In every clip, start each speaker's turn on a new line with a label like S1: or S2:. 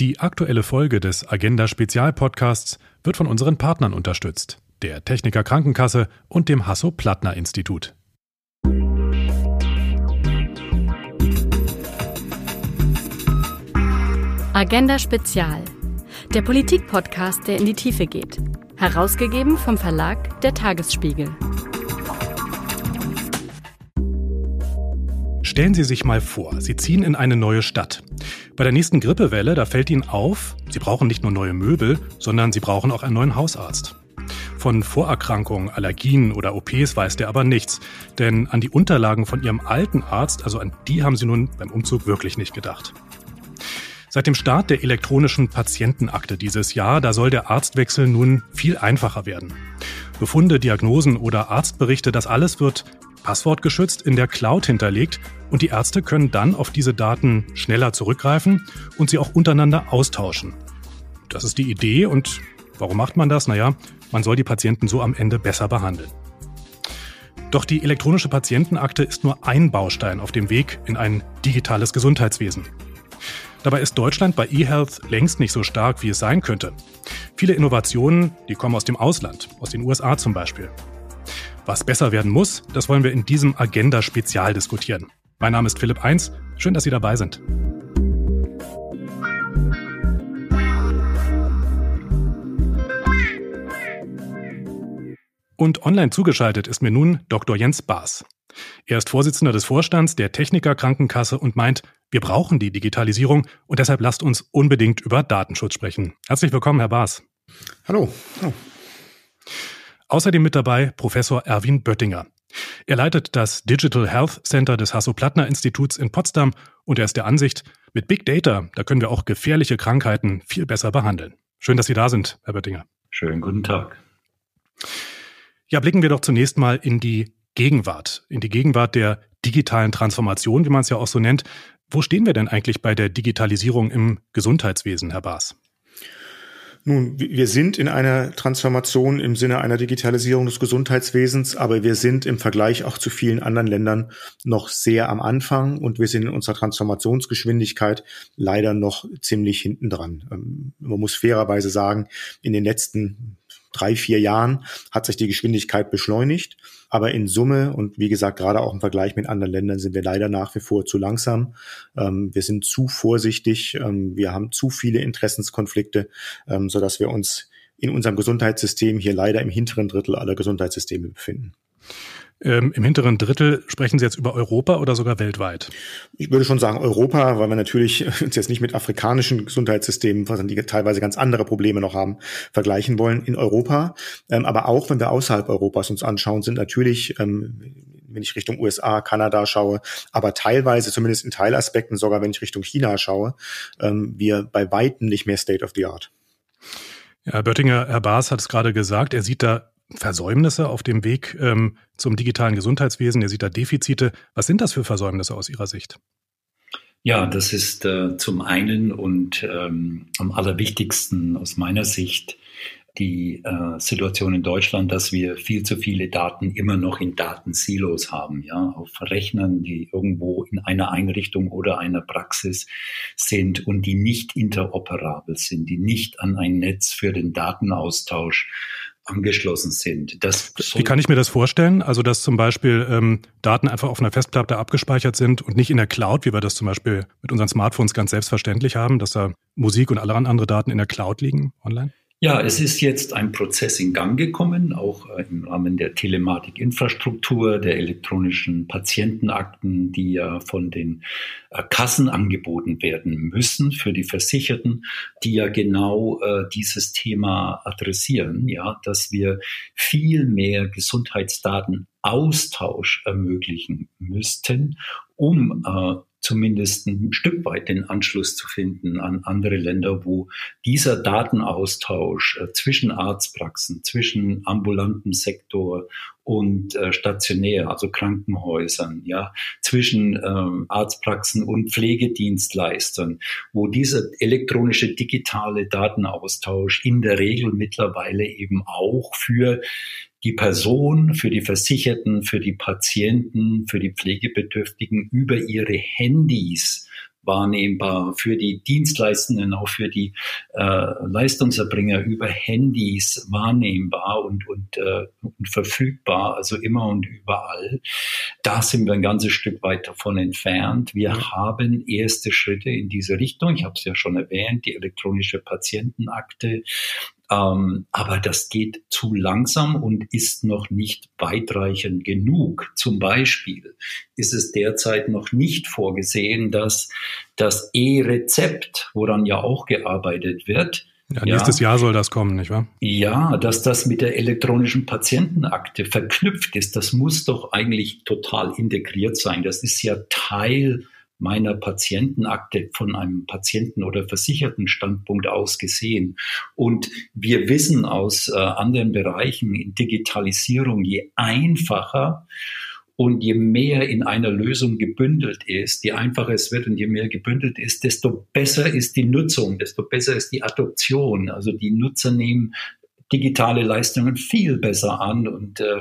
S1: Die aktuelle Folge des Agenda Spezialpodcasts wird von unseren Partnern unterstützt, der Techniker Krankenkasse und dem Hasso-Plattner Institut.
S2: Agenda Spezial, der Politik-Podcast, der in die Tiefe geht. Herausgegeben vom Verlag Der Tagesspiegel.
S1: Stellen Sie sich mal vor, Sie ziehen in eine neue Stadt. Bei der nächsten Grippewelle, da fällt Ihnen auf, Sie brauchen nicht nur neue Möbel, sondern Sie brauchen auch einen neuen Hausarzt. Von Vorerkrankungen, Allergien oder OPs weiß der aber nichts, denn an die Unterlagen von Ihrem alten Arzt, also an die haben Sie nun beim Umzug wirklich nicht gedacht. Seit dem Start der elektronischen Patientenakte dieses Jahr, da soll der Arztwechsel nun viel einfacher werden. Befunde, Diagnosen oder Arztberichte, das alles wird passwortgeschützt in der Cloud hinterlegt und die Ärzte können dann auf diese Daten schneller zurückgreifen und sie auch untereinander austauschen. Das ist die Idee und warum macht man das? Naja, man soll die Patienten so am Ende besser behandeln. Doch die elektronische Patientenakte ist nur ein Baustein auf dem Weg in ein digitales Gesundheitswesen. Dabei ist Deutschland bei eHealth längst nicht so stark, wie es sein könnte. Viele Innovationen, die kommen aus dem Ausland, aus den USA zum Beispiel. Was besser werden muss, das wollen wir in diesem Agenda-Spezial diskutieren. Mein Name ist Philipp Eins. Schön, dass Sie dabei sind. Und online zugeschaltet ist mir nun Dr. Jens Baas. Er ist Vorsitzender des Vorstands der Techniker Krankenkasse und meint, wir brauchen die Digitalisierung und deshalb lasst uns unbedingt über Datenschutz sprechen. Herzlich willkommen, Herr Baas.
S3: Hallo. Hallo.
S1: Außerdem mit dabei Professor Erwin Böttinger. Er leitet das Digital Health Center des Hasso-Plattner-Instituts in Potsdam und er ist der Ansicht, mit Big Data, da können wir auch gefährliche Krankheiten viel besser behandeln. Schön, dass Sie da sind, Herr Böttinger.
S4: Schönen guten Tag.
S1: Ja, blicken wir doch zunächst mal in die Gegenwart, in die Gegenwart der digitalen Transformation, wie man es ja auch so nennt. Wo stehen wir denn eigentlich bei der Digitalisierung im Gesundheitswesen, Herr Baas?
S3: Nun, wir sind in einer Transformation im Sinne einer Digitalisierung des Gesundheitswesens, aber wir sind im Vergleich auch zu vielen anderen Ländern noch sehr am Anfang und wir sind in unserer Transformationsgeschwindigkeit leider noch ziemlich hinten dran. Ähm, man muss fairerweise sagen, in den letzten drei, vier Jahren hat sich die Geschwindigkeit beschleunigt. Aber in Summe und wie gesagt, gerade auch im Vergleich mit anderen Ländern sind wir leider nach wie vor zu langsam. Ähm, wir sind zu vorsichtig. Ähm, wir haben zu viele Interessenskonflikte, ähm, sodass wir uns in unserem Gesundheitssystem hier leider im hinteren Drittel aller Gesundheitssysteme befinden.
S1: Ähm, Im hinteren Drittel sprechen Sie jetzt über Europa oder sogar weltweit?
S3: Ich würde schon sagen Europa, weil wir natürlich uns jetzt nicht mit afrikanischen Gesundheitssystemen, die teilweise ganz andere Probleme noch haben, vergleichen wollen in Europa. Ähm, aber auch wenn wir außerhalb Europas uns anschauen, sind natürlich ähm, wenn ich Richtung USA, Kanada schaue, aber teilweise, zumindest in Teilaspekten, sogar wenn ich Richtung China schaue, ähm, wir bei weitem nicht mehr State of the Art.
S1: Ja, Herr Böttinger, Herr Baas hat es gerade gesagt, er sieht da Versäumnisse auf dem Weg ähm, zum digitalen Gesundheitswesen? Er sieht da Defizite. Was sind das für Versäumnisse aus Ihrer Sicht?
S4: Ja, das ist äh, zum einen und ähm, am allerwichtigsten aus meiner Sicht die äh, Situation in Deutschland, dass wir viel zu viele Daten immer noch in Datensilos haben, ja, auf Rechnern, die irgendwo in einer Einrichtung oder einer Praxis sind und die nicht interoperabel sind, die nicht an ein Netz für den Datenaustausch angeschlossen sind.
S1: Das Wie kann ich mir das vorstellen? Also, dass zum Beispiel ähm, Daten einfach auf einer Festplatte abgespeichert sind und nicht in der Cloud, wie wir das zum Beispiel mit unseren Smartphones ganz selbstverständlich haben, dass da Musik und alle andere Daten in der Cloud liegen online?
S4: Ja, es ist jetzt ein Prozess in Gang gekommen, auch äh, im Rahmen der Telematikinfrastruktur, der elektronischen Patientenakten, die ja von den äh, Kassen angeboten werden müssen für die Versicherten, die ja genau äh, dieses Thema adressieren, ja, dass wir viel mehr Gesundheitsdatenaustausch ermöglichen müssten, um äh, zumindest ein Stück weit den Anschluss zu finden an andere Länder, wo dieser Datenaustausch äh, zwischen Arztpraxen, zwischen ambulantem Sektor und äh, stationär, also Krankenhäusern, ja, zwischen ähm, Arztpraxen und Pflegedienstleistern, wo dieser elektronische digitale Datenaustausch in der Regel mittlerweile eben auch für die Person, für die Versicherten, für die Patienten, für die Pflegebedürftigen über ihre Handys wahrnehmbar, für die Dienstleistenden, auch für die äh, Leistungserbringer über Handys wahrnehmbar und, und, äh, und verfügbar, also immer und überall. Da sind wir ein ganzes Stück weit davon entfernt. Wir ja. haben erste Schritte in diese Richtung. Ich habe es ja schon erwähnt, die elektronische Patientenakte, ähm, aber das geht zu langsam und ist noch nicht weitreichend genug. Zum Beispiel ist es derzeit noch nicht vorgesehen, dass das E-Rezept, woran ja auch gearbeitet wird,
S1: ja, nächstes ja, Jahr soll das kommen, nicht wahr?
S4: Ja, dass das mit der elektronischen Patientenakte verknüpft ist, das muss doch eigentlich total integriert sein. Das ist ja Teil meiner Patientenakte von einem Patienten- oder versicherten Standpunkt aus gesehen. Und wir wissen aus äh, anderen Bereichen in Digitalisierung, je einfacher und je mehr in einer Lösung gebündelt ist, je einfacher es wird und je mehr gebündelt ist, desto besser ist die Nutzung, desto besser ist die Adoption. Also die Nutzer nehmen digitale Leistungen viel besser an und äh,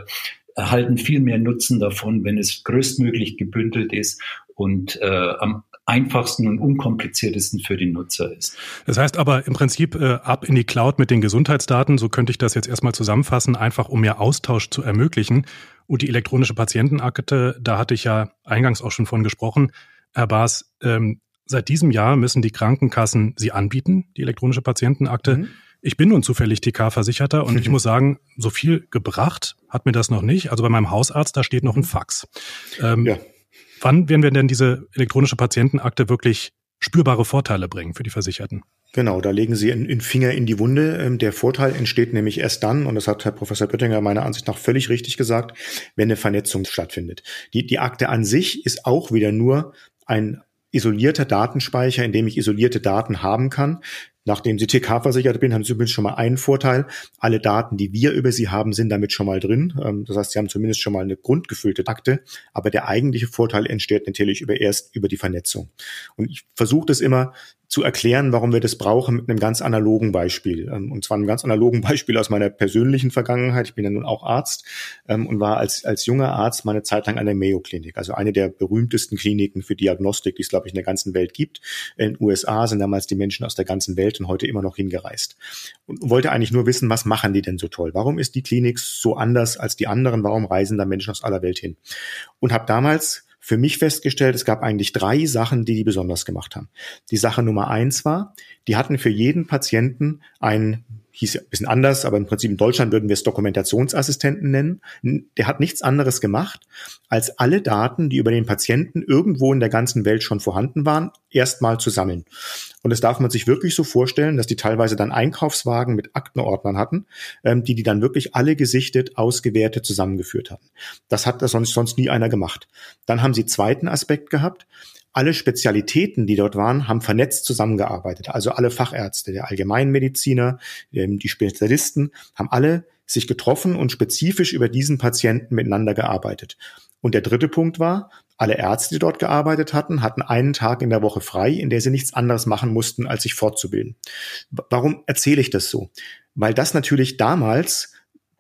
S4: erhalten viel mehr Nutzen davon, wenn es größtmöglich gebündelt ist und äh, am einfachsten und unkompliziertesten für den Nutzer ist.
S1: Das heißt aber im Prinzip äh, ab in die Cloud mit den Gesundheitsdaten, so könnte ich das jetzt erstmal zusammenfassen, einfach um mehr Austausch zu ermöglichen. Und die elektronische Patientenakte, da hatte ich ja eingangs auch schon von gesprochen, Herr Baas, ähm, seit diesem Jahr müssen die Krankenkassen sie anbieten, die elektronische Patientenakte. Mhm. Ich bin nun zufällig TK-Versicherter und ich muss sagen, so viel gebracht hat mir das noch nicht. Also bei meinem Hausarzt, da steht noch ein Fax. Ähm, ja. Wann werden wir denn diese elektronische Patientenakte wirklich spürbare Vorteile bringen für die Versicherten?
S3: Genau, da legen Sie einen Finger in die Wunde. Ähm, der Vorteil entsteht nämlich erst dann, und das hat Herr Professor Pöttinger meiner Ansicht nach völlig richtig gesagt, wenn eine Vernetzung stattfindet. Die, die Akte an sich ist auch wieder nur ein isolierter Datenspeicher, in dem ich isolierte Daten haben kann. Nachdem Sie TK-versichert bin, haben Sie übrigens schon mal einen Vorteil. Alle Daten, die wir über Sie haben, sind damit schon mal drin. Ähm, das heißt, Sie haben zumindest schon mal eine grundgefüllte Akte. Aber der eigentliche Vorteil entsteht natürlich über erst über die Vernetzung. Und ich versuche das immer zu erklären, warum wir das brauchen, mit einem ganz analogen Beispiel. Ähm, und zwar einem ganz analogen Beispiel aus meiner persönlichen Vergangenheit. Ich bin ja nun auch Arzt ähm, und war als, als junger Arzt meine Zeit lang an der Mayo-Klinik, also eine der berühmtesten Kliniken für Diagnostik, die es, glaube ich, in der ganzen Welt gibt. In den USA sind damals die Menschen aus der ganzen Welt und heute immer noch hingereist. Und wollte eigentlich nur wissen, was machen die denn so toll? Warum ist die Klinik so anders als die anderen? Warum reisen da Menschen aus aller Welt hin? Und habe damals für mich festgestellt, es gab eigentlich drei Sachen, die die besonders gemacht haben. Die Sache Nummer eins war, die hatten für jeden Patienten ein hieß ja ein bisschen anders, aber im Prinzip in Deutschland würden wir es Dokumentationsassistenten nennen. Der hat nichts anderes gemacht, als alle Daten, die über den Patienten irgendwo in der ganzen Welt schon vorhanden waren, erstmal zu sammeln. Und das darf man sich wirklich so vorstellen, dass die teilweise dann Einkaufswagen mit Aktenordnern hatten, ähm, die die dann wirklich alle gesichtet, ausgewertet, zusammengeführt hatten. Das hat das sonst, sonst nie einer gemacht. Dann haben sie zweiten Aspekt gehabt alle Spezialitäten, die dort waren, haben vernetzt zusammengearbeitet. Also alle Fachärzte, der Allgemeinmediziner, ähm, die Spezialisten haben alle sich getroffen und spezifisch über diesen Patienten miteinander gearbeitet. Und der dritte Punkt war, alle Ärzte, die dort gearbeitet hatten, hatten einen Tag in der Woche frei, in der sie nichts anderes machen mussten, als sich fortzubilden. Warum erzähle ich das so? Weil das natürlich damals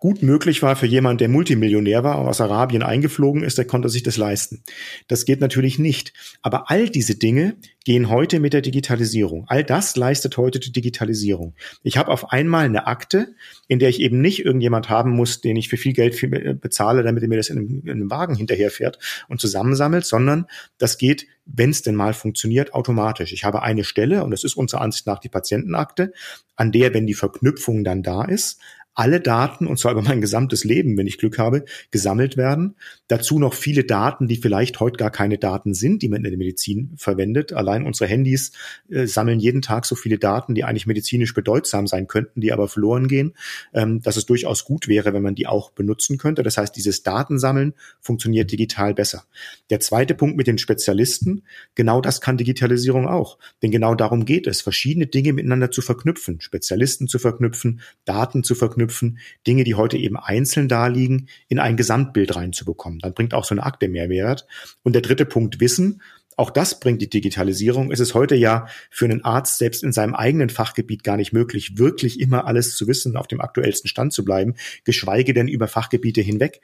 S3: gut möglich war für jemand, der Multimillionär war und aus Arabien eingeflogen ist, der konnte sich das leisten. Das geht natürlich nicht. Aber all diese Dinge gehen heute mit der Digitalisierung. All das leistet heute die Digitalisierung. Ich habe auf einmal eine Akte, in der ich eben nicht irgendjemand haben muss, den ich für viel Geld bezahle, damit er mir das in einem, in einem Wagen hinterherfährt und zusammensammelt, sondern das geht, wenn es denn mal funktioniert, automatisch. Ich habe eine Stelle, und das ist unserer Ansicht nach die Patientenakte, an der, wenn die Verknüpfung dann da ist, alle Daten, und zwar über mein gesamtes Leben, wenn ich Glück habe, gesammelt werden. Dazu noch viele Daten, die vielleicht heute gar keine Daten sind, die man in der Medizin verwendet. Allein unsere Handys äh, sammeln jeden Tag so viele Daten, die eigentlich medizinisch bedeutsam sein könnten, die aber verloren gehen, ähm, dass es durchaus gut wäre, wenn man die auch benutzen könnte. Das heißt, dieses Datensammeln funktioniert digital besser. Der zweite Punkt mit den Spezialisten, genau das kann Digitalisierung auch. Denn genau darum geht es, verschiedene Dinge miteinander zu verknüpfen, Spezialisten zu verknüpfen, Daten zu verknüpfen, verknüpfen, Dinge, die heute eben einzeln da liegen, in ein Gesamtbild reinzubekommen. Dann bringt auch so eine Akte Mehrwert. Und der dritte Punkt Wissen. Auch das bringt die Digitalisierung. Es ist heute ja für einen Arzt selbst in seinem eigenen Fachgebiet gar nicht möglich, wirklich immer alles zu wissen, auf dem aktuellsten Stand zu bleiben, geschweige denn über Fachgebiete hinweg.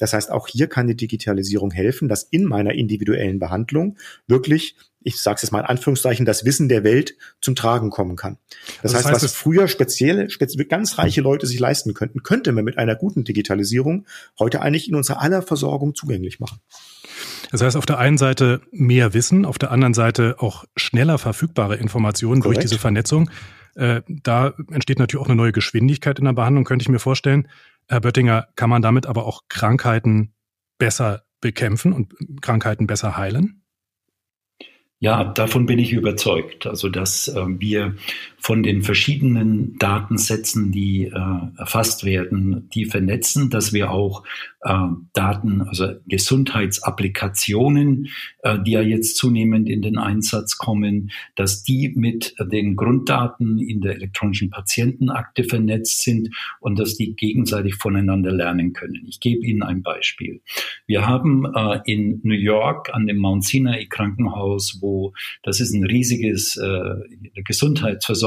S3: Das heißt, auch hier kann die Digitalisierung helfen, dass in meiner individuellen Behandlung wirklich, ich sage es jetzt mal in Anführungszeichen, das Wissen der Welt zum Tragen kommen kann. Das, das heißt, heißt, was früher spezielle, speziell, ganz reiche Leute sich leisten könnten, könnte man mit einer guten Digitalisierung heute eigentlich in unserer aller Versorgung zugänglich machen.
S1: Das heißt, auf der einen Seite mehr Wissen, auf der anderen Seite auch schneller verfügbare Informationen Korrekt. durch diese Vernetzung. Äh, da entsteht natürlich auch eine neue Geschwindigkeit in der Behandlung, könnte ich mir vorstellen. Herr Böttinger, kann man damit aber auch Krankheiten besser bekämpfen und Krankheiten besser heilen?
S4: Ja, davon bin ich überzeugt. Also, dass äh, wir von den verschiedenen Datensätzen, die äh, erfasst werden, die vernetzen, dass wir auch äh, Daten, also Gesundheitsapplikationen, äh, die ja jetzt zunehmend in den Einsatz kommen, dass die mit den Grunddaten in der elektronischen Patientenakte vernetzt sind und dass die gegenseitig voneinander lernen können. Ich gebe Ihnen ein Beispiel. Wir haben äh, in New York an dem Mount Sinai Krankenhaus, wo das ist ein riesiges äh,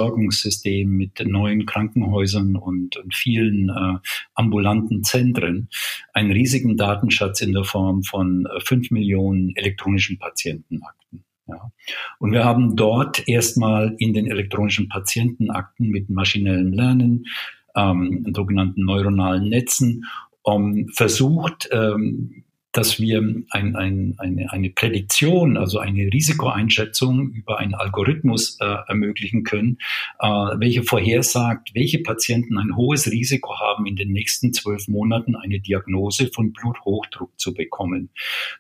S4: Gesundheitsversorgungssystem mit neuen Krankenhäusern und, und vielen äh, ambulanten Zentren, einen riesigen Datenschatz in der Form von äh, fünf Millionen elektronischen Patientenakten. Ja. Und wir haben dort erstmal in den elektronischen Patientenakten mit maschinellem Lernen, ähm, sogenannten neuronalen Netzen, um, versucht, ähm, dass wir ein, ein, eine, eine Prädiktion, also eine Risikoeinschätzung über einen Algorithmus äh, ermöglichen können, äh, welche vorhersagt, welche Patienten ein hohes Risiko haben, in den nächsten zwölf Monaten eine Diagnose von Bluthochdruck zu bekommen.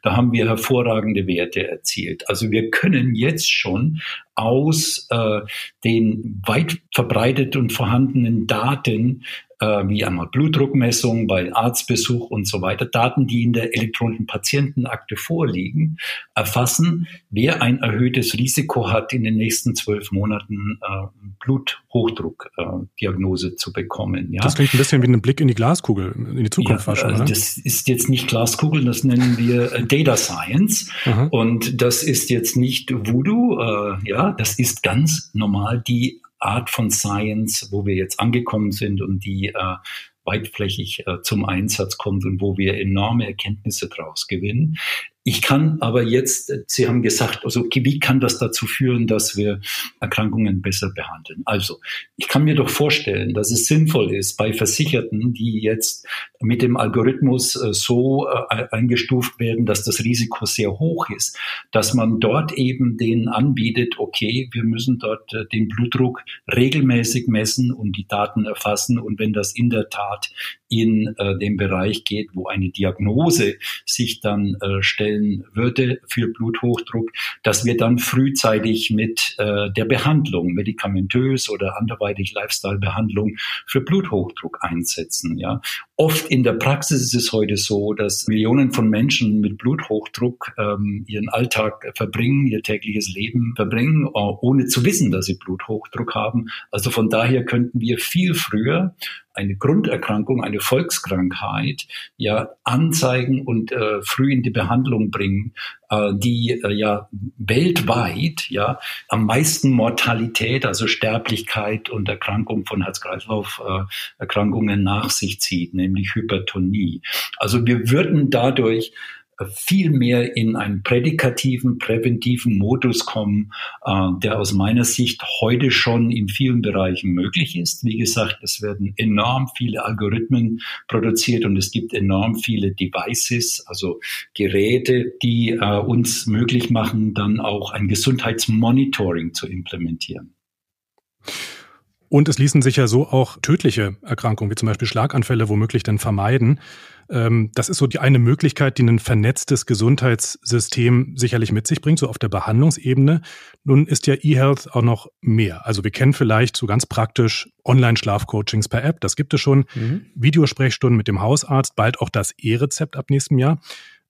S4: Da haben wir hervorragende Werte erzielt. Also wir können jetzt schon aus äh, den weit verbreitet und vorhandenen Daten wie einmal Blutdruckmessung bei Arztbesuch und so weiter, Daten, die in der elektronischen Patientenakte vorliegen, erfassen, wer ein erhöhtes Risiko hat, in den nächsten zwölf Monaten äh, Bluthochdruckdiagnose äh, zu bekommen.
S1: Ja? Das klingt ein bisschen wie ein Blick in die Glaskugel, in die Zukunft
S4: ja, schon, oder? Das ist jetzt nicht Glaskugel, das nennen wir äh, Data Science. Und das ist jetzt nicht Voodoo, äh, ja, das ist ganz normal die Art von Science, wo wir jetzt angekommen sind und die äh, weitflächig äh, zum Einsatz kommt und wo wir enorme Erkenntnisse daraus gewinnen. Ich kann aber jetzt, Sie haben gesagt, also wie kann das dazu führen, dass wir Erkrankungen besser behandeln? Also, ich kann mir doch vorstellen, dass es sinnvoll ist, bei Versicherten, die jetzt mit dem Algorithmus äh, so äh, eingestuft werden, dass das Risiko sehr hoch ist, dass man dort eben denen anbietet, okay, wir müssen dort äh, den Blutdruck regelmäßig messen und die Daten erfassen. Und wenn das in der Tat in den Bereich geht, wo eine Diagnose sich dann stellt, stellen würde für Bluthochdruck, dass wir dann frühzeitig mit äh, der Behandlung, medikamentös oder anderweitig Lifestyle-Behandlung für Bluthochdruck einsetzen. Ja. Oft in der Praxis ist es heute so, dass Millionen von Menschen mit Bluthochdruck ähm, ihren Alltag verbringen, ihr tägliches Leben verbringen, äh, ohne zu wissen, dass sie Bluthochdruck haben. Also von daher könnten wir viel früher eine Grunderkrankung, eine Volkskrankheit ja anzeigen und äh, früh in die Behandlung bringen, äh, die äh, ja weltweit ja am meisten Mortalität, also Sterblichkeit und Erkrankung von Herz-Kreislauf-Erkrankungen äh, nach sich zieht, nämlich Hypertonie. Also wir würden dadurch viel mehr in einen prädikativen, präventiven Modus kommen, äh, der aus meiner Sicht heute schon in vielen Bereichen möglich ist. Wie gesagt, es werden enorm viele Algorithmen produziert und es gibt enorm viele Devices, also Geräte, die äh, uns möglich machen, dann auch ein Gesundheitsmonitoring zu implementieren.
S1: Und es ließen sich ja so auch tödliche Erkrankungen, wie zum Beispiel Schlaganfälle, womöglich dann vermeiden. Ähm, das ist so die eine Möglichkeit, die ein vernetztes Gesundheitssystem sicherlich mit sich bringt, so auf der Behandlungsebene. Nun ist ja eHealth auch noch mehr. Also wir kennen vielleicht so ganz praktisch Online-Schlafcoachings per App, das gibt es schon. Mhm. Videosprechstunden mit dem Hausarzt, bald auch das E-Rezept ab nächstem Jahr.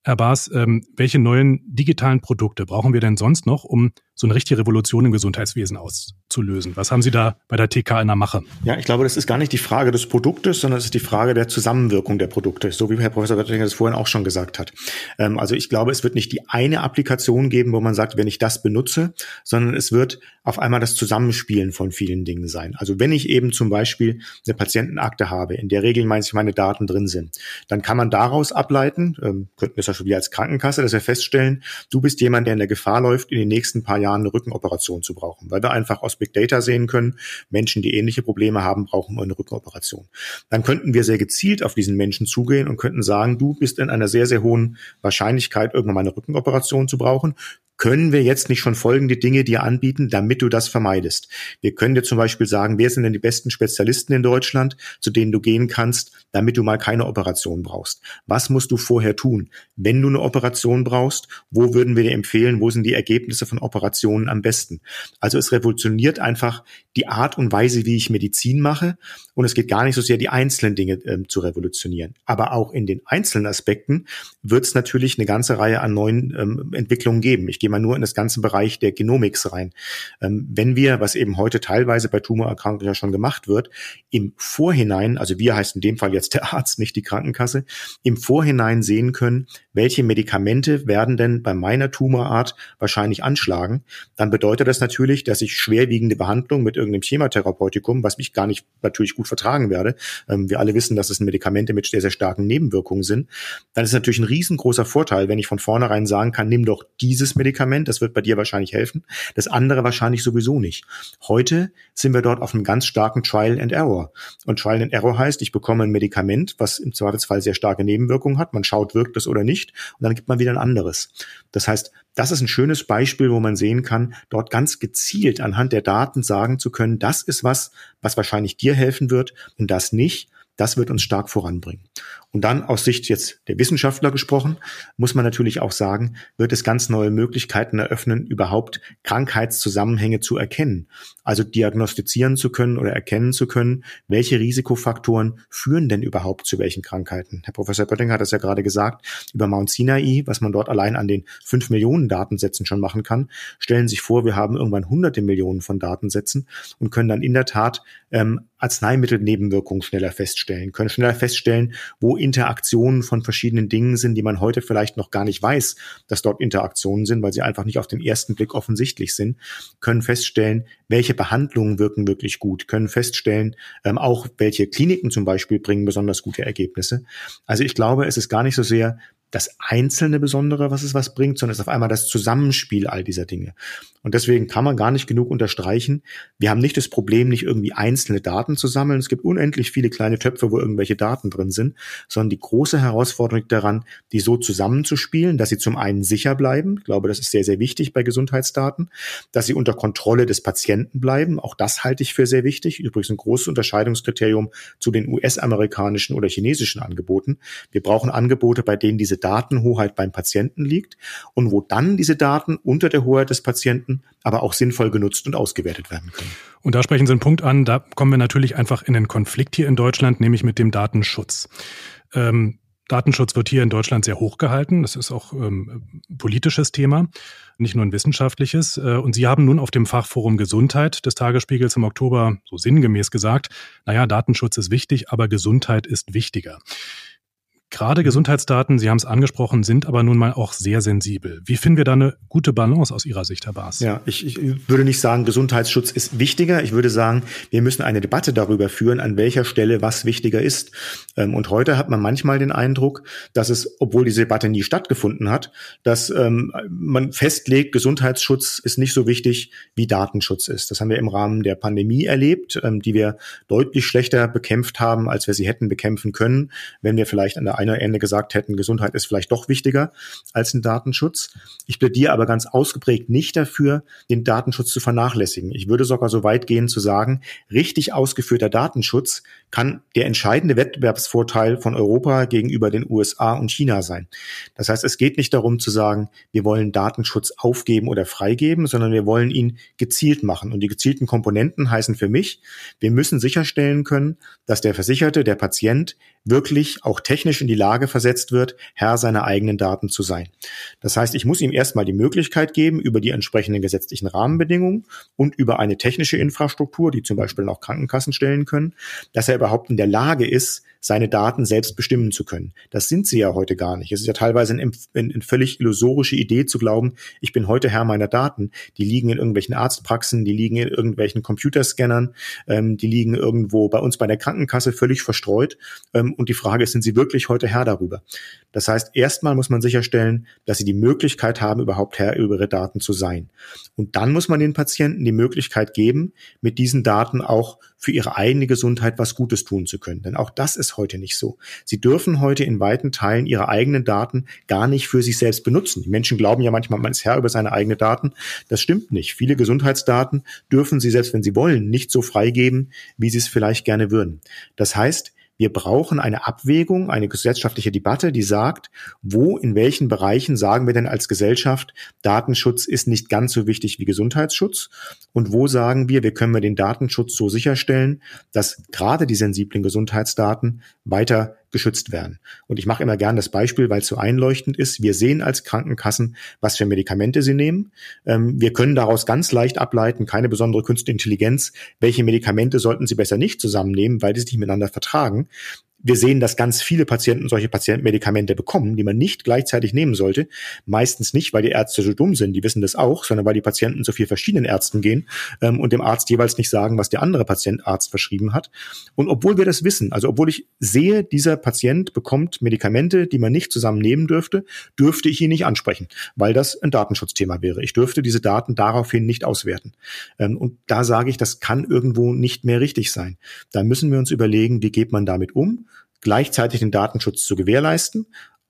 S1: Herr Baas, ähm, welche neuen digitalen Produkte brauchen wir denn sonst noch, um so eine richtige Revolution im Gesundheitswesen auszulösen. Was haben Sie da bei der TK in der Mache?
S3: Ja, ich glaube, das ist gar nicht die Frage des Produktes, sondern es ist die Frage der Zusammenwirkung der Produkte, so wie Herr Professor Wettinger das vorhin auch schon gesagt hat. Ähm, also ich glaube, es wird nicht die eine Applikation geben, wo man sagt, wenn ich das benutze, sondern es wird auf einmal das Zusammenspielen von vielen Dingen sein. Also wenn ich eben zum Beispiel eine Patientenakte habe, in der regelmäßig meine Daten drin sind, dann kann man daraus ableiten, ähm, könnten wir es ja schon wieder als Krankenkasse, dass wir feststellen, du bist jemand, der in der Gefahr läuft, in den nächsten paar Jahren eine Rückenoperation zu brauchen, weil wir einfach aus Big Data sehen können, Menschen, die ähnliche Probleme haben, brauchen eine Rückenoperation. Dann könnten wir sehr gezielt auf diesen Menschen zugehen und könnten sagen, du bist in einer sehr, sehr hohen Wahrscheinlichkeit, irgendwann mal eine Rückenoperation zu brauchen können wir jetzt nicht schon folgende Dinge dir anbieten, damit du das vermeidest? Wir können dir zum Beispiel sagen, wer sind denn die besten Spezialisten in Deutschland, zu denen du gehen kannst, damit du mal keine Operation brauchst? Was musst du vorher tun? Wenn du eine Operation brauchst, wo würden wir dir empfehlen, wo sind die Ergebnisse von Operationen am besten? Also es revolutioniert einfach die Art und Weise, wie ich Medizin mache. Und es geht gar nicht so sehr, die einzelnen Dinge ähm, zu revolutionieren. Aber auch in den einzelnen Aspekten wird es natürlich eine ganze Reihe an neuen ähm, Entwicklungen geben. Ich gehe mal nur in das ganze Bereich der Genomics rein. Ähm, wenn wir, was eben heute teilweise bei Tumorerkrankungen ja schon gemacht wird, im Vorhinein, also wir heißt in dem Fall jetzt der Arzt, nicht die Krankenkasse, im Vorhinein sehen können, welche Medikamente werden denn bei meiner Tumorart wahrscheinlich anschlagen, dann bedeutet das natürlich, dass ich schwerwiegende Behandlung mit irgendeinem Chemotherapeutikum, was mich gar nicht natürlich gut vertragen werde. Ähm, wir alle wissen, dass es Medikamente mit sehr, sehr starken Nebenwirkungen sind. Dann ist natürlich ein riesengroßer Vorteil, wenn ich von vornherein sagen kann, nimm doch dieses Medikament, das wird bei dir wahrscheinlich helfen. Das andere wahrscheinlich sowieso nicht. Heute sind wir dort auf einem ganz starken Trial and Error. Und Trial and Error heißt, ich bekomme ein Medikament, was im Zweifelsfall sehr starke Nebenwirkungen hat. Man schaut, wirkt es oder nicht. Und dann gibt man wieder ein anderes. Das heißt, das ist ein schönes Beispiel, wo man sehen kann, dort ganz gezielt anhand der Daten sagen zu können, das ist was, was wahrscheinlich dir helfen wird und das nicht. Das wird uns stark voranbringen. Und dann aus Sicht jetzt der Wissenschaftler gesprochen, muss man natürlich auch sagen, wird es ganz neue Möglichkeiten eröffnen, überhaupt Krankheitszusammenhänge zu erkennen. Also diagnostizieren zu können oder erkennen zu können, welche Risikofaktoren führen denn überhaupt zu welchen Krankheiten. Herr Professor Böttinger hat es ja gerade gesagt, über Mount Sinai, was man dort allein an den fünf Millionen Datensätzen schon machen kann. Stellen sich vor, wir haben irgendwann hunderte Millionen von Datensätzen und können dann in der Tat ähm, Arzneimittelnebenwirkungen schneller feststellen, können schneller feststellen, wo Interaktionen von verschiedenen Dingen sind, die man heute vielleicht noch gar nicht weiß, dass dort Interaktionen sind, weil sie einfach nicht auf den ersten Blick offensichtlich sind, können feststellen, welche Behandlungen wirken wirklich gut, können feststellen, ähm, auch welche Kliniken zum Beispiel bringen besonders gute Ergebnisse. Also ich glaube, es ist gar nicht so sehr das einzelne Besondere, was es was bringt, sondern es ist auf einmal das Zusammenspiel all dieser Dinge. Und deswegen kann man gar nicht genug unterstreichen. Wir haben nicht das Problem, nicht irgendwie einzelne Daten zu sammeln. Es gibt unendlich viele kleine Töpfe, wo irgendwelche Daten drin sind, sondern die große Herausforderung daran, die so zusammenzuspielen, dass sie zum einen sicher bleiben. Ich glaube, das ist sehr, sehr wichtig bei Gesundheitsdaten, dass sie unter Kontrolle des Patienten bleiben. Auch das halte ich für sehr wichtig. Übrigens ein großes Unterscheidungskriterium zu den US-amerikanischen oder chinesischen Angeboten. Wir brauchen Angebote, bei denen diese Datenhoheit beim Patienten liegt und wo dann diese Daten unter der Hoheit des Patienten aber auch sinnvoll genutzt und ausgewertet werden können.
S1: Und da sprechen Sie einen Punkt an, da kommen wir natürlich einfach in den Konflikt hier in Deutschland, nämlich mit dem Datenschutz. Ähm, Datenschutz wird hier in Deutschland sehr hoch gehalten. Das ist auch ähm, politisches Thema, nicht nur ein wissenschaftliches. Äh, und Sie haben nun auf dem Fachforum Gesundheit des Tagesspiegels im Oktober so sinngemäß gesagt, naja, Datenschutz ist wichtig, aber Gesundheit ist wichtiger. Gerade mhm. Gesundheitsdaten, Sie haben es angesprochen, sind aber nun mal auch sehr sensibel. Wie finden wir da eine gute Balance aus Ihrer Sicht, Herr Baas?
S3: Ja, ich, ich würde nicht sagen, Gesundheitsschutz ist wichtiger. Ich würde sagen, wir müssen eine Debatte darüber führen, an welcher Stelle was wichtiger ist. Ähm, und heute hat man manchmal den Eindruck, dass es, obwohl diese Debatte nie stattgefunden hat, dass ähm, man festlegt, Gesundheitsschutz ist nicht so wichtig, wie Datenschutz ist. Das haben wir im Rahmen der Pandemie erlebt, ähm, die wir deutlich schlechter bekämpft haben, als wir sie hätten bekämpfen können, wenn wir vielleicht an der einer Ende gesagt hätten, Gesundheit ist vielleicht doch wichtiger als ein Datenschutz. Ich plädiere aber ganz ausgeprägt nicht dafür, den Datenschutz zu vernachlässigen. Ich würde sogar so weit gehen zu sagen, richtig ausgeführter Datenschutz kann der entscheidende Wettbewerbsvorteil von Europa gegenüber den USA und China sein. Das heißt, es geht nicht darum zu sagen, wir wollen Datenschutz aufgeben oder freigeben, sondern wir wollen ihn gezielt machen. Und die gezielten Komponenten heißen für mich, wir müssen sicherstellen können, dass der Versicherte, der Patient wirklich auch technisch in die Lage versetzt wird, Herr seiner eigenen Daten zu sein. Das heißt, ich muss ihm erstmal die Möglichkeit geben, über die entsprechenden gesetzlichen Rahmenbedingungen und über eine technische Infrastruktur, die zum Beispiel auch Krankenkassen stellen können, dass er überhaupt in der Lage ist, seine Daten selbst bestimmen zu können. Das sind sie ja heute gar nicht. Es ist ja teilweise eine, eine völlig illusorische Idee zu glauben, ich bin heute Herr meiner Daten. Die liegen in irgendwelchen Arztpraxen, die liegen in irgendwelchen Computerscannern, ähm, die liegen irgendwo bei uns bei der Krankenkasse völlig verstreut. Ähm, und die Frage ist, sind sie wirklich heute Herr darüber? Das heißt, erstmal muss man sicherstellen, dass sie die Möglichkeit haben, überhaupt Herr über ihre Daten zu sein. Und dann muss man den Patienten die Möglichkeit geben, mit diesen Daten auch für ihre eigene Gesundheit was Gutes tun zu können. Denn auch das ist heute nicht so. Sie dürfen heute in weiten Teilen ihre eigenen Daten gar nicht für sich selbst benutzen. Die Menschen glauben ja manchmal, man ist Herr über seine eigenen Daten. Das stimmt nicht. Viele Gesundheitsdaten dürfen sie, selbst wenn sie wollen, nicht so freigeben, wie sie es vielleicht gerne würden. Das heißt, wir brauchen eine Abwägung, eine gesellschaftliche Debatte, die sagt, wo, in welchen Bereichen sagen wir denn als Gesellschaft, Datenschutz ist nicht ganz so wichtig wie Gesundheitsschutz? Und wo sagen wir, wir können wir den Datenschutz so sicherstellen, dass gerade die sensiblen Gesundheitsdaten weiter geschützt werden. Und ich mache immer gern das Beispiel, weil es so einleuchtend ist. Wir sehen als Krankenkassen, was für Medikamente sie nehmen. Ähm, wir können daraus ganz leicht ableiten, keine besondere künstliche Intelligenz, welche Medikamente sollten sie besser nicht zusammennehmen, weil die sich nicht miteinander vertragen wir sehen, dass ganz viele Patienten solche Patientenmedikamente bekommen, die man nicht gleichzeitig nehmen sollte. Meistens nicht, weil die Ärzte so dumm sind, die wissen das auch, sondern weil die Patienten zu vier verschiedenen Ärzten gehen ähm, und dem Arzt jeweils nicht sagen, was der andere Patientarzt verschrieben hat. Und obwohl wir das wissen, also obwohl ich sehe, dieser Patient bekommt Medikamente, die man nicht zusammen nehmen dürfte, dürfte ich ihn nicht ansprechen, weil das ein Datenschutzthema wäre. Ich dürfte diese Daten daraufhin nicht auswerten. Ähm, und da sage ich, das kann irgendwo nicht mehr richtig sein. Da müssen wir uns überlegen, wie geht man damit um? Gleichzeitig den Datenschutz zu gewährleisten,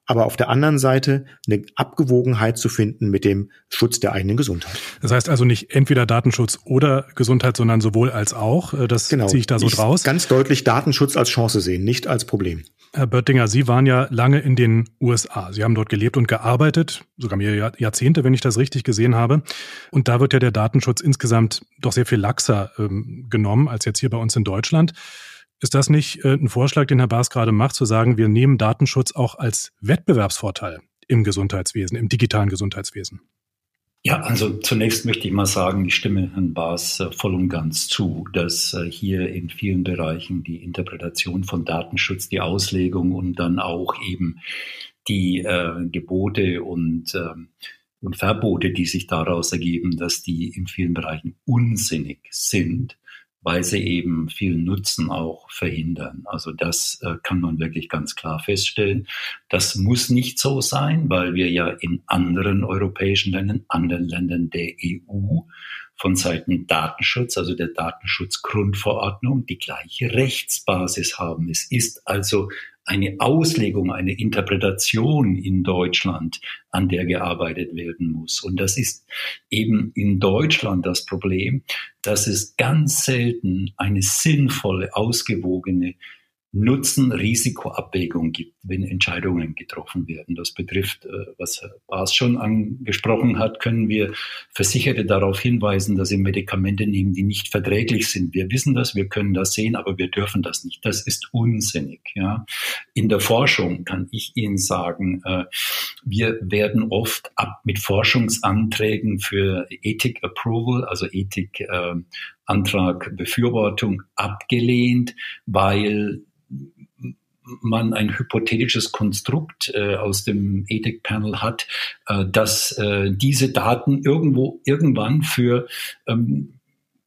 S3: aber auf der anderen Seite eine Abgewogenheit zu finden mit dem Schutz der eigenen Gesundheit.
S1: Das heißt also nicht entweder Datenschutz oder Gesundheit, sondern sowohl als auch. Äh, das genau. ziehe ich da so ich draus.
S3: Ganz deutlich Datenschutz als Chance sehen, nicht als Problem.
S1: Herr Böttinger, Sie waren ja lange in den USA. Sie haben dort gelebt und gearbeitet, sogar mehrere Jahrzehnte, wenn ich das richtig gesehen habe. Und da wird ja der Datenschutz insgesamt doch sehr viel laxer ähm, genommen als jetzt hier bei uns in Deutschland. Ist das nicht äh, ein Vorschlag, den Herr Baas gerade macht, zu sagen, wir nehmen Datenschutz auch als Wettbewerbsvorteil im Gesundheitswesen, im digitalen Gesundheitswesen?
S4: Ja, also zunächst möchte ich mal sagen, ich stimme Herrn Baas äh, voll und ganz zu, dass äh, hier in vielen Bereichen die Interpretation von Datenschutz, die Auslegung und dann auch eben die äh, Gebote und, äh, und Verbote, die sich daraus ergeben, dass die in vielen Bereichen unsinnig sind weil sie eben viel Nutzen auch verhindern. Also das äh, kann man wirklich ganz klar feststellen. Das muss nicht so sein, weil wir ja in anderen europäischen Ländern, anderen Ländern der EU von Seiten Datenschutz, also der Datenschutzgrundverordnung, die gleiche Rechtsbasis haben. Es ist also eine Auslegung, eine Interpretation in Deutschland, an der gearbeitet werden muss. Und das ist eben in Deutschland das Problem, dass es ganz selten eine sinnvolle, ausgewogene Nutzen-Risikoabwägung gibt, wenn Entscheidungen getroffen werden. Das betrifft, äh, was Herr Baas schon angesprochen hat, können wir Versicherte darauf hinweisen, dass sie Medikamente nehmen, die nicht verträglich sind. Wir wissen das, wir können das sehen, aber wir dürfen das nicht. Das ist unsinnig. Ja. In der Forschung kann ich Ihnen sagen, äh, wir werden oft ab mit Forschungsanträgen für Ethik Approval, also Ethik äh, Antrag Befürwortung abgelehnt, weil man ein hypothetisches Konstrukt äh, aus dem Ethikpanel hat, äh, dass äh, diese Daten irgendwo irgendwann für ähm,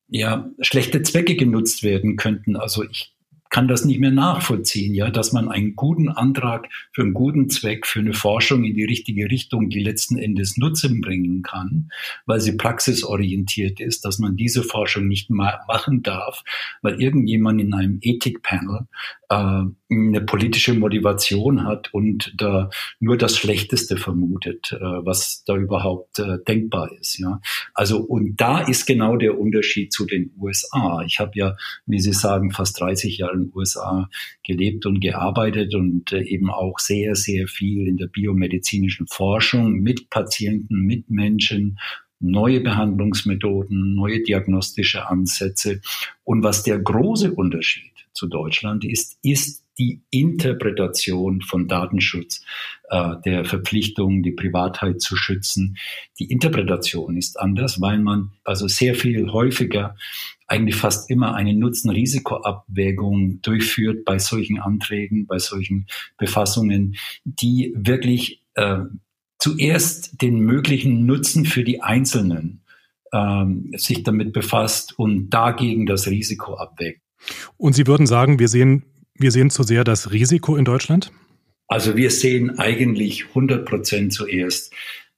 S4: ja, schlechte Zwecke genutzt werden könnten. Also ich kann das nicht mehr nachvollziehen, ja, dass man einen guten Antrag für einen guten Zweck, für eine Forschung in die richtige Richtung, die letzten Endes Nutzen bringen kann, weil sie praxisorientiert ist, dass man diese Forschung nicht ma machen darf, weil irgendjemand in einem Ethikpanel eine politische Motivation hat und da nur das Schlechteste vermutet, äh, was da überhaupt äh, denkbar ist. Ja, also und da ist genau der Unterschied zu den USA. Ich habe ja, wie Sie sagen, fast 30 Jahre in den USA gelebt und gearbeitet und äh, eben auch sehr, sehr viel in der biomedizinischen Forschung mit Patienten, mit Menschen neue Behandlungsmethoden, neue diagnostische Ansätze. Und was der große Unterschied zu Deutschland ist, ist die Interpretation von Datenschutz, äh, der Verpflichtung, die Privatheit zu schützen. Die Interpretation ist anders, weil man also sehr viel häufiger eigentlich fast immer eine Nutzen-Risiko-Abwägung durchführt bei solchen Anträgen, bei solchen Befassungen, die wirklich äh, zuerst den möglichen Nutzen für die Einzelnen ähm, sich damit befasst und dagegen das Risiko abwägt.
S1: Und Sie würden sagen, wir sehen, wir sehen zu sehr das Risiko in Deutschland?
S4: Also wir sehen eigentlich 100 Prozent zuerst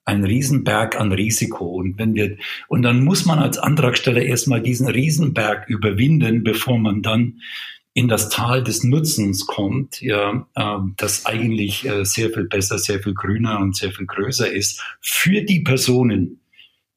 S4: ein Riesenberg an Risiko. Und wenn wir, und dann muss man als Antragsteller erstmal diesen Riesenberg überwinden, bevor man dann in das Tal des Nutzens kommt, ja, äh, das eigentlich äh, sehr viel besser, sehr viel grüner und sehr viel größer ist für die Personen,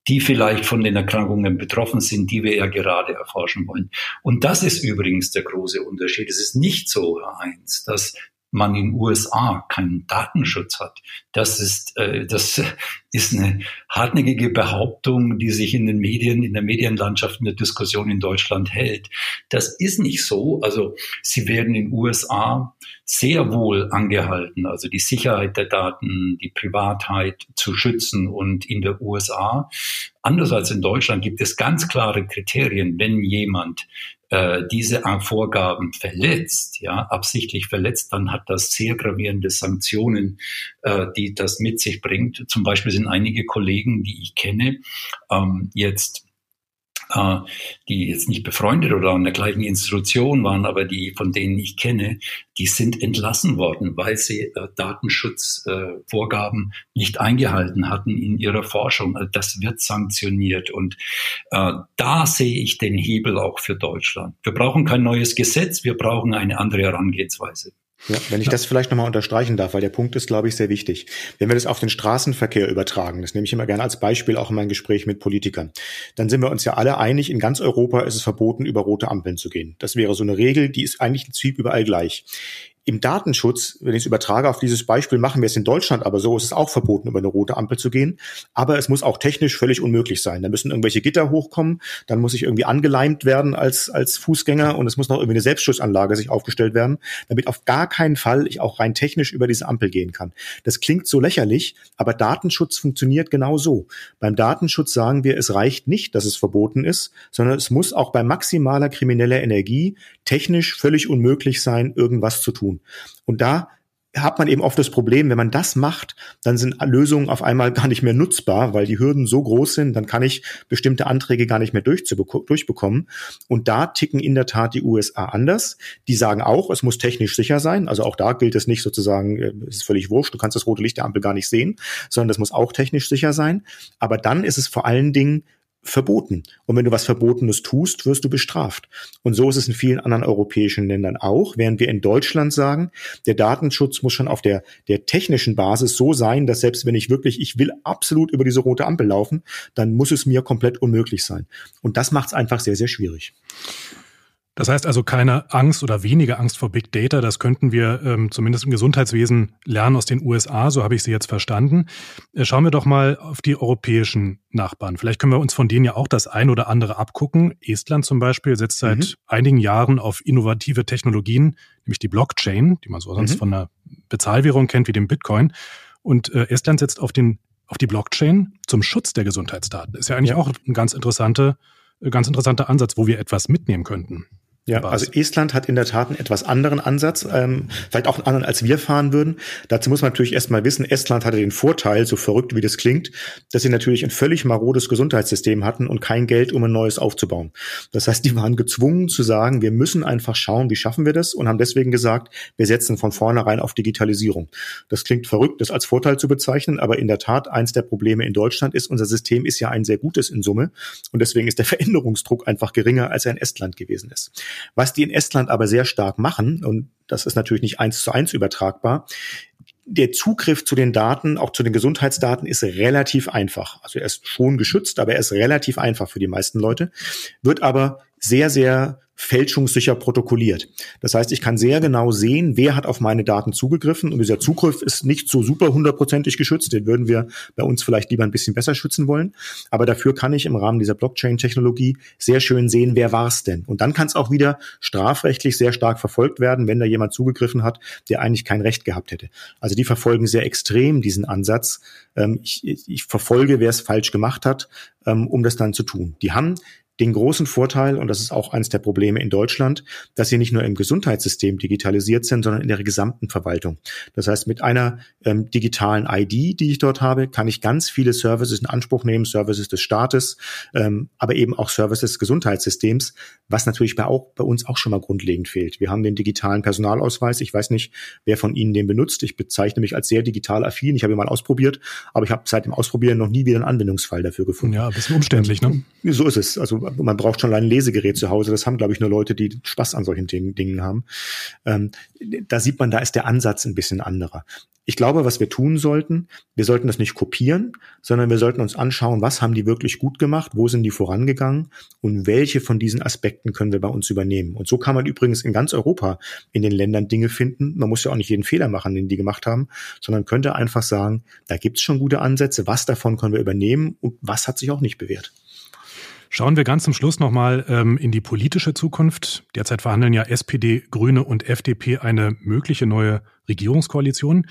S4: die vielleicht von den Erkrankungen betroffen sind, die wir ja gerade erforschen wollen. Und das ist übrigens der große Unterschied. Es ist nicht so, Herr Heinz, dass man in USA keinen Datenschutz hat. Das ist, äh, das ist eine hartnäckige Behauptung, die sich in den Medien, in der Medienlandschaft, in der Diskussion in Deutschland hält. Das ist nicht so. Also sie werden in USA sehr wohl angehalten, also die Sicherheit der Daten, die Privatheit zu schützen. Und in der USA, anders als in Deutschland, gibt es ganz klare Kriterien, wenn jemand äh, diese Vorgaben verletzt, ja, absichtlich verletzt, dann hat das sehr gravierende Sanktionen, äh, die das mit sich bringt. Zum Beispiel sind einige Kollegen, die ich kenne, ähm, jetzt die jetzt nicht befreundet oder an der gleichen Institution waren, aber die, von denen ich kenne, die sind entlassen worden, weil sie äh, Datenschutzvorgaben äh, nicht eingehalten hatten in ihrer Forschung. Also das wird sanktioniert und äh, da sehe ich den Hebel auch für Deutschland. Wir brauchen kein neues Gesetz, wir brauchen eine andere Herangehensweise.
S3: Ja, wenn ich das vielleicht nochmal unterstreichen darf, weil der Punkt ist, glaube ich, sehr wichtig. Wenn wir das auf den Straßenverkehr übertragen, das nehme ich immer gerne als Beispiel auch in meinem Gespräch mit Politikern, dann sind wir uns ja alle einig, in ganz Europa ist es verboten, über rote Ampeln zu gehen. Das wäre so eine Regel, die ist eigentlich im Prinzip überall gleich. Im Datenschutz, wenn ich es übertrage auf dieses Beispiel, machen wir es in Deutschland, aber so ist es auch verboten, über eine rote Ampel zu gehen. Aber es muss auch technisch völlig unmöglich sein. Da müssen irgendwelche Gitter hochkommen, dann muss ich irgendwie angeleimt werden als, als Fußgänger und es muss noch irgendwie eine Selbstschussanlage sich aufgestellt werden, damit auf gar keinen Fall ich auch rein technisch über diese Ampel gehen kann. Das klingt so lächerlich, aber Datenschutz funktioniert genau so. Beim Datenschutz sagen wir, es reicht nicht, dass es verboten ist, sondern es muss auch bei maximaler krimineller Energie technisch völlig unmöglich sein, irgendwas zu tun tun. Und da hat man eben oft das Problem, wenn man das macht, dann sind Lösungen auf einmal gar nicht mehr nutzbar, weil die Hürden so groß sind, dann kann ich bestimmte Anträge gar nicht mehr durchbekommen. Und da ticken in der Tat die USA anders. Die sagen auch, es muss technisch sicher sein. Also auch da gilt es nicht sozusagen, äh, es ist völlig wurscht, du kannst das rote Licht der Ampel gar nicht sehen, sondern das muss auch technisch sicher sein. Aber dann ist es vor allen Dingen verboten. Und wenn du was Verbotenes tust, wirst du bestraft. Und so ist es in vielen anderen europäischen Ländern auch, während wir in Deutschland sagen, der Datenschutz muss schon auf der, der technischen Basis so sein, dass selbst wenn ich wirklich, ich will absolut über diese rote Ampel laufen, dann muss es mir komplett unmöglich sein. Und das macht es einfach sehr, sehr schwierig.
S1: Das heißt also keine Angst oder weniger Angst vor Big Data. Das könnten wir ähm, zumindest im Gesundheitswesen lernen aus den USA. So habe ich sie jetzt verstanden. Äh, schauen wir doch mal auf die europäischen Nachbarn. Vielleicht können wir uns von denen ja auch das ein oder andere abgucken. Estland zum Beispiel setzt seit mhm. einigen Jahren auf innovative Technologien, nämlich die Blockchain, die man so sonst mhm. von einer Bezahlwährung kennt wie dem Bitcoin. Und äh, Estland setzt auf den auf die Blockchain zum Schutz der Gesundheitsdaten. Ist ja eigentlich ja. auch ein ganz interessante, ganz interessanter Ansatz, wo wir etwas mitnehmen könnten.
S3: Ja, also Estland hat in der Tat einen etwas anderen Ansatz, ähm, vielleicht auch einen anderen, als wir fahren würden. Dazu muss man natürlich erstmal wissen, Estland hatte den Vorteil, so verrückt wie das klingt, dass sie natürlich ein völlig marodes Gesundheitssystem hatten und kein Geld, um ein neues aufzubauen. Das heißt, die waren gezwungen zu sagen, wir müssen einfach schauen, wie schaffen wir das und haben deswegen gesagt, wir setzen von vornherein auf Digitalisierung. Das klingt verrückt, das als Vorteil zu bezeichnen, aber in der Tat, eins der Probleme in Deutschland ist, unser System ist ja ein sehr gutes in Summe und deswegen ist der Veränderungsdruck einfach geringer, als er in Estland gewesen ist. Was die in Estland aber sehr stark machen, und das ist natürlich nicht eins zu eins übertragbar, der Zugriff zu den Daten, auch zu den Gesundheitsdaten, ist relativ einfach. Also er ist schon geschützt, aber er ist relativ einfach für die meisten Leute, wird aber sehr, sehr fälschungssicher protokolliert. Das heißt, ich kann sehr genau sehen, wer hat auf meine Daten zugegriffen und dieser Zugriff ist nicht so super hundertprozentig geschützt. Den würden wir bei uns vielleicht lieber ein bisschen besser schützen wollen. Aber dafür kann ich im Rahmen dieser Blockchain-Technologie sehr schön sehen, wer war es denn. Und dann kann es auch wieder strafrechtlich sehr stark verfolgt werden, wenn da jemand zugegriffen hat, der eigentlich kein Recht gehabt hätte. Also die verfolgen sehr extrem diesen Ansatz. Ähm, ich, ich verfolge, wer es falsch gemacht hat, ähm, um das dann zu tun. Die haben den großen Vorteil, und das ist auch eines der Probleme in Deutschland, dass sie nicht nur im Gesundheitssystem digitalisiert sind, sondern in der gesamten Verwaltung. Das heißt, mit einer ähm, digitalen ID, die ich dort habe, kann ich ganz viele Services in Anspruch nehmen, Services des Staates, ähm, aber eben auch Services des Gesundheitssystems, was natürlich bei, auch, bei uns auch schon mal grundlegend fehlt. Wir haben den digitalen Personalausweis. Ich weiß nicht, wer von Ihnen den benutzt. Ich bezeichne mich als sehr digital affin. Ich habe ihn mal ausprobiert, aber ich habe seit dem Ausprobieren noch nie wieder einen Anwendungsfall dafür gefunden.
S1: Ja, ein bisschen umständlich, ne?
S3: So ist es. Also man braucht schon ein Lesegerät zu Hause. Das haben, glaube ich, nur Leute, die Spaß an solchen Dingen haben. Ähm, da sieht man, da ist der Ansatz ein bisschen anderer. Ich glaube, was wir tun sollten, wir sollten das nicht kopieren, sondern wir sollten uns anschauen, was haben die wirklich gut gemacht, wo sind die vorangegangen und welche von diesen Aspekten können wir bei uns übernehmen. Und so kann man übrigens in ganz Europa in den Ländern Dinge finden. Man muss ja auch nicht jeden Fehler machen, den die gemacht haben, sondern könnte einfach sagen, da gibt es schon gute Ansätze, was davon können wir übernehmen und was hat sich auch nicht bewährt.
S1: Schauen wir ganz zum Schluss nochmal ähm, in die politische Zukunft. Derzeit verhandeln ja SPD, Grüne und FDP eine mögliche neue Regierungskoalition.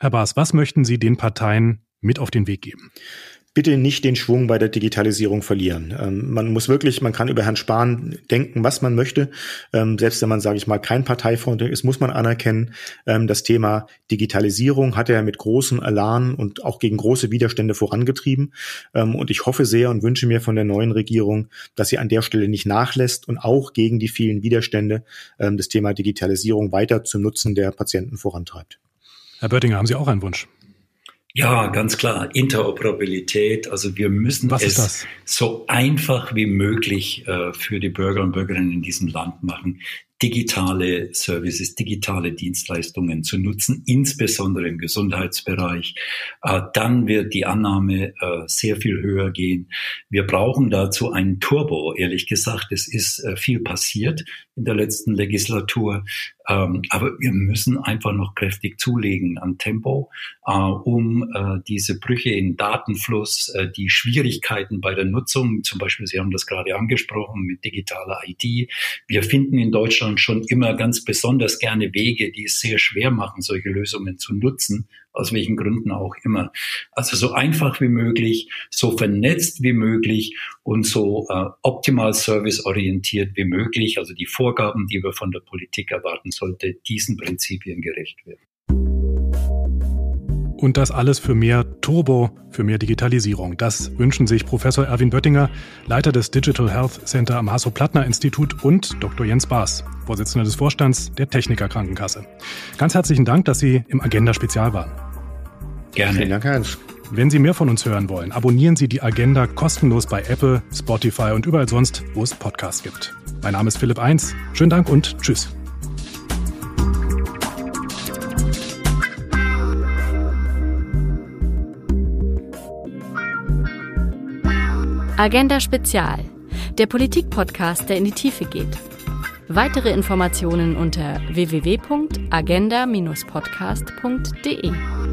S1: Herr Baas, was möchten Sie den Parteien mit auf den Weg geben?
S3: Bitte nicht den Schwung bei der Digitalisierung verlieren. Ähm, man muss wirklich, man kann über Herrn Spahn denken, was man möchte. Ähm, selbst wenn man, sage ich mal, kein Parteifreund ist, muss man anerkennen, ähm, das Thema Digitalisierung hat er mit großem Elan und auch gegen große Widerstände vorangetrieben. Ähm, und ich hoffe sehr und wünsche mir von der neuen Regierung, dass sie an der Stelle nicht nachlässt und auch gegen die vielen Widerstände ähm, das Thema Digitalisierung weiter zum Nutzen der Patienten vorantreibt.
S1: Herr Böttinger, haben Sie auch einen Wunsch?
S4: Ja, ganz klar. Interoperabilität. Also wir müssen
S1: Was
S4: es so einfach wie möglich äh, für die Bürger und Bürgerinnen in diesem Land machen, digitale Services, digitale Dienstleistungen zu nutzen, insbesondere im Gesundheitsbereich. Äh, dann wird die Annahme äh, sehr viel höher gehen. Wir brauchen dazu einen Turbo, ehrlich gesagt. Es ist äh, viel passiert in der letzten Legislatur. Ähm, aber wir müssen einfach noch kräftig zulegen an Tempo, um diese Brüche in Datenfluss, die Schwierigkeiten bei der Nutzung, zum Beispiel, Sie haben das gerade angesprochen mit digitaler ID. Wir finden in Deutschland schon immer ganz besonders gerne Wege, die es sehr schwer machen, solche Lösungen zu nutzen aus welchen Gründen auch immer. Also so einfach wie möglich, so vernetzt wie möglich und so äh, optimal serviceorientiert wie möglich. Also die Vorgaben, die wir von der Politik erwarten, sollte diesen Prinzipien gerecht werden.
S1: Und das alles für mehr Turbo, für mehr Digitalisierung. Das wünschen sich Professor Erwin Böttinger, Leiter des Digital Health Center am Hasso-Plattner-Institut und Dr. Jens Baas, Vorsitzender des Vorstands der Techniker Krankenkasse. Ganz herzlichen Dank, dass Sie im Agenda-Spezial waren.
S3: Gerne. Vielen Dank, Hans.
S1: Wenn Sie mehr von uns hören wollen, abonnieren Sie die Agenda kostenlos bei Apple, Spotify und überall sonst, wo es Podcasts gibt. Mein Name ist Philipp Eins. Schönen Dank und tschüss.
S2: Agenda Spezial, der Politik-Podcast, der in die Tiefe geht. Weitere Informationen unter www.agenda-podcast.de.